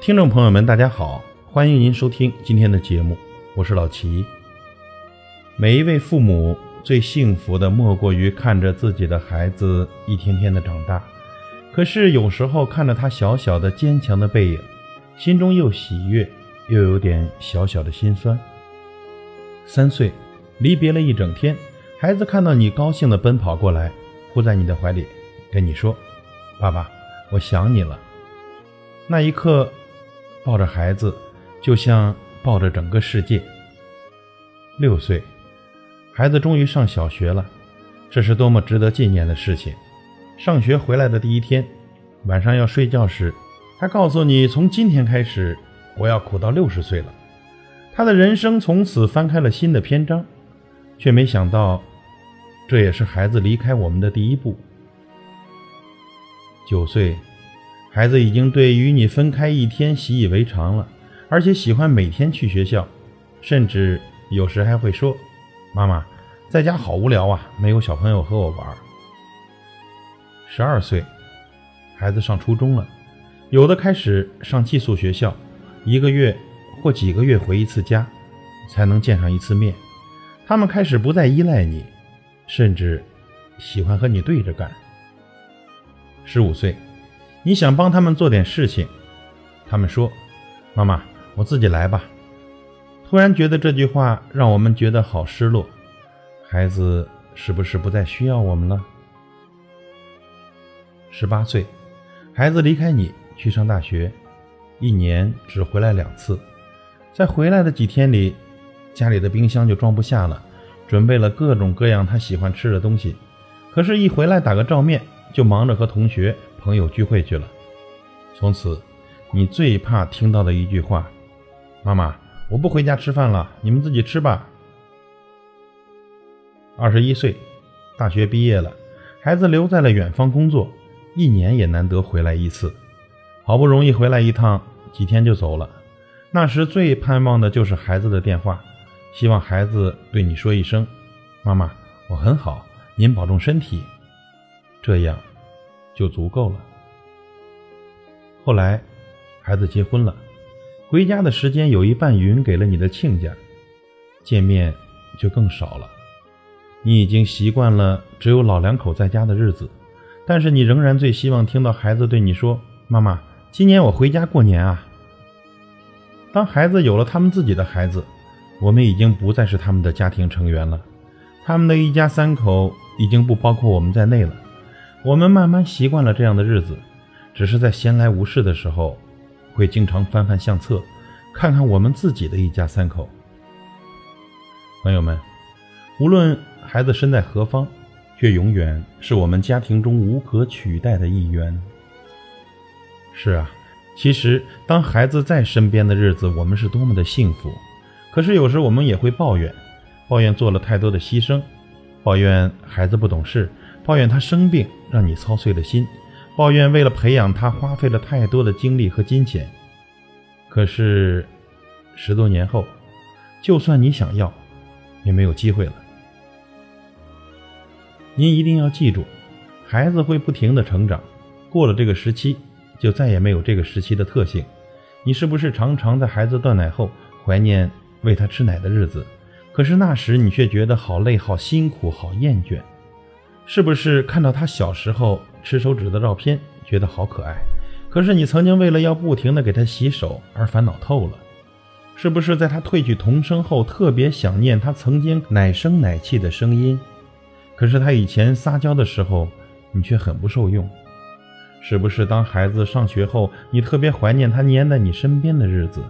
听众朋友们，大家好，欢迎您收听今天的节目，我是老齐。每一位父母最幸福的莫过于看着自己的孩子一天天的长大，可是有时候看着他小小的坚强的背影，心中又喜悦又有点小小的心酸。三岁，离别了一整天，孩子看到你高兴的奔跑过来，扑在你的怀里，跟你说：“爸爸，我想你了。”那一刻。抱着孩子，就像抱着整个世界。六岁，孩子终于上小学了，这是多么值得纪念的事情！上学回来的第一天，晚上要睡觉时，他告诉你：“从今天开始，我要苦到六十岁了。”他的人生从此翻开了新的篇章，却没想到，这也是孩子离开我们的第一步。九岁。孩子已经对与你分开一天习以为常了，而且喜欢每天去学校，甚至有时还会说：“妈妈，在家好无聊啊，没有小朋友和我玩。”十二岁，孩子上初中了，有的开始上寄宿学校，一个月或几个月回一次家，才能见上一次面。他们开始不再依赖你，甚至喜欢和你对着干。十五岁。你想帮他们做点事情，他们说：“妈妈，我自己来吧。”突然觉得这句话让我们觉得好失落。孩子是不是不再需要我们了？十八岁，孩子离开你去上大学，一年只回来两次，在回来的几天里，家里的冰箱就装不下了，准备了各种各样他喜欢吃的东西。可是，一回来打个照面，就忙着和同学。朋友聚会去了，从此，你最怕听到的一句话：“妈妈，我不回家吃饭了，你们自己吃吧。”二十一岁，大学毕业了，孩子留在了远方工作，一年也难得回来一次，好不容易回来一趟，几天就走了。那时最盼望的就是孩子的电话，希望孩子对你说一声：“妈妈，我很好，您保重身体。”这样。就足够了。后来，孩子结婚了，回家的时间有一半匀给了你的亲家，见面就更少了。你已经习惯了只有老两口在家的日子，但是你仍然最希望听到孩子对你说：“妈妈，今年我回家过年啊。”当孩子有了他们自己的孩子，我们已经不再是他们的家庭成员了，他们的一家三口已经不包括我们在内了。我们慢慢习惯了这样的日子，只是在闲来无事的时候，会经常翻翻相册，看看我们自己的一家三口。朋友们，无论孩子身在何方，却永远是我们家庭中无可取代的一员。是啊，其实当孩子在身边的日子，我们是多么的幸福。可是有时我们也会抱怨，抱怨做了太多的牺牲，抱怨孩子不懂事。抱怨他生病让你操碎了心，抱怨为了培养他花费了太多的精力和金钱。可是，十多年后，就算你想要，也没有机会了。您一定要记住，孩子会不停的成长，过了这个时期，就再也没有这个时期的特性。你是不是常常在孩子断奶后怀念喂他吃奶的日子？可是那时你却觉得好累、好辛苦、好厌倦。是不是看到他小时候吃手指的照片，觉得好可爱？可是你曾经为了要不停的给他洗手而烦恼透了？是不是在他褪去童声后，特别想念他曾经奶声奶气的声音？可是他以前撒娇的时候，你却很不受用？是不是当孩子上学后，你特别怀念他黏在你身边的日子？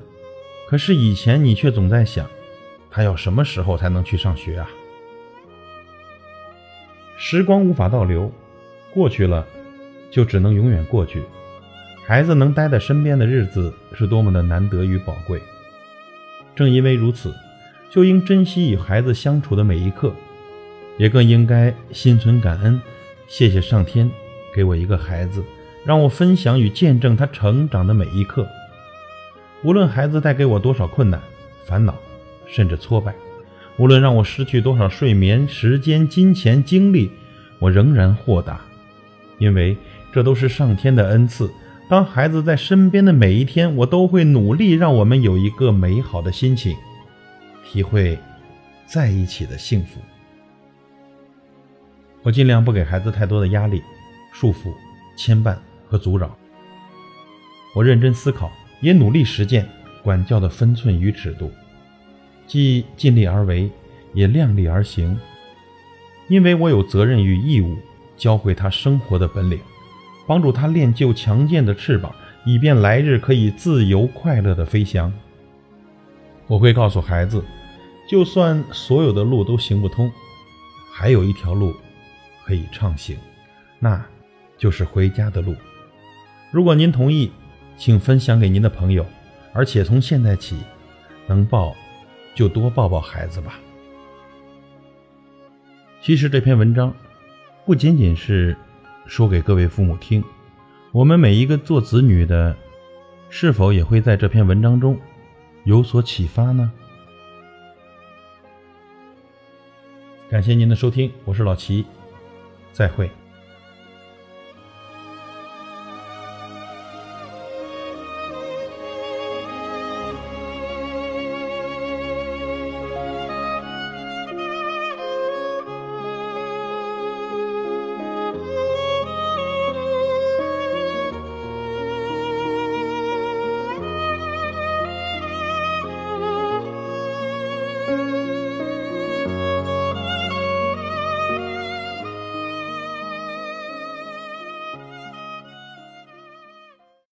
可是以前你却总在想，他要什么时候才能去上学啊？时光无法倒流，过去了，就只能永远过去。孩子能待在身边的日子是多么的难得与宝贵。正因为如此，就应珍惜与孩子相处的每一刻，也更应该心存感恩，谢谢上天给我一个孩子，让我分享与见证他成长的每一刻。无论孩子带给我多少困难、烦恼，甚至挫败，无论让我失去多少睡眠时间、金钱、精力，我仍然豁达，因为这都是上天的恩赐。当孩子在身边的每一天，我都会努力让我们有一个美好的心情，体会在一起的幸福。我尽量不给孩子太多的压力、束缚、牵绊和阻扰。我认真思考，也努力实践管教的分寸与尺度，既尽力而为，也量力而行。因为我有责任与义务教会他生活的本领。帮助他练就强健的翅膀，以便来日可以自由快乐的飞翔。我会告诉孩子，就算所有的路都行不通，还有一条路可以畅行，那就是回家的路。如果您同意，请分享给您的朋友，而且从现在起，能抱就多抱抱孩子吧。其实这篇文章不仅仅是。说给各位父母听，我们每一个做子女的，是否也会在这篇文章中有所启发呢？感谢您的收听，我是老齐，再会。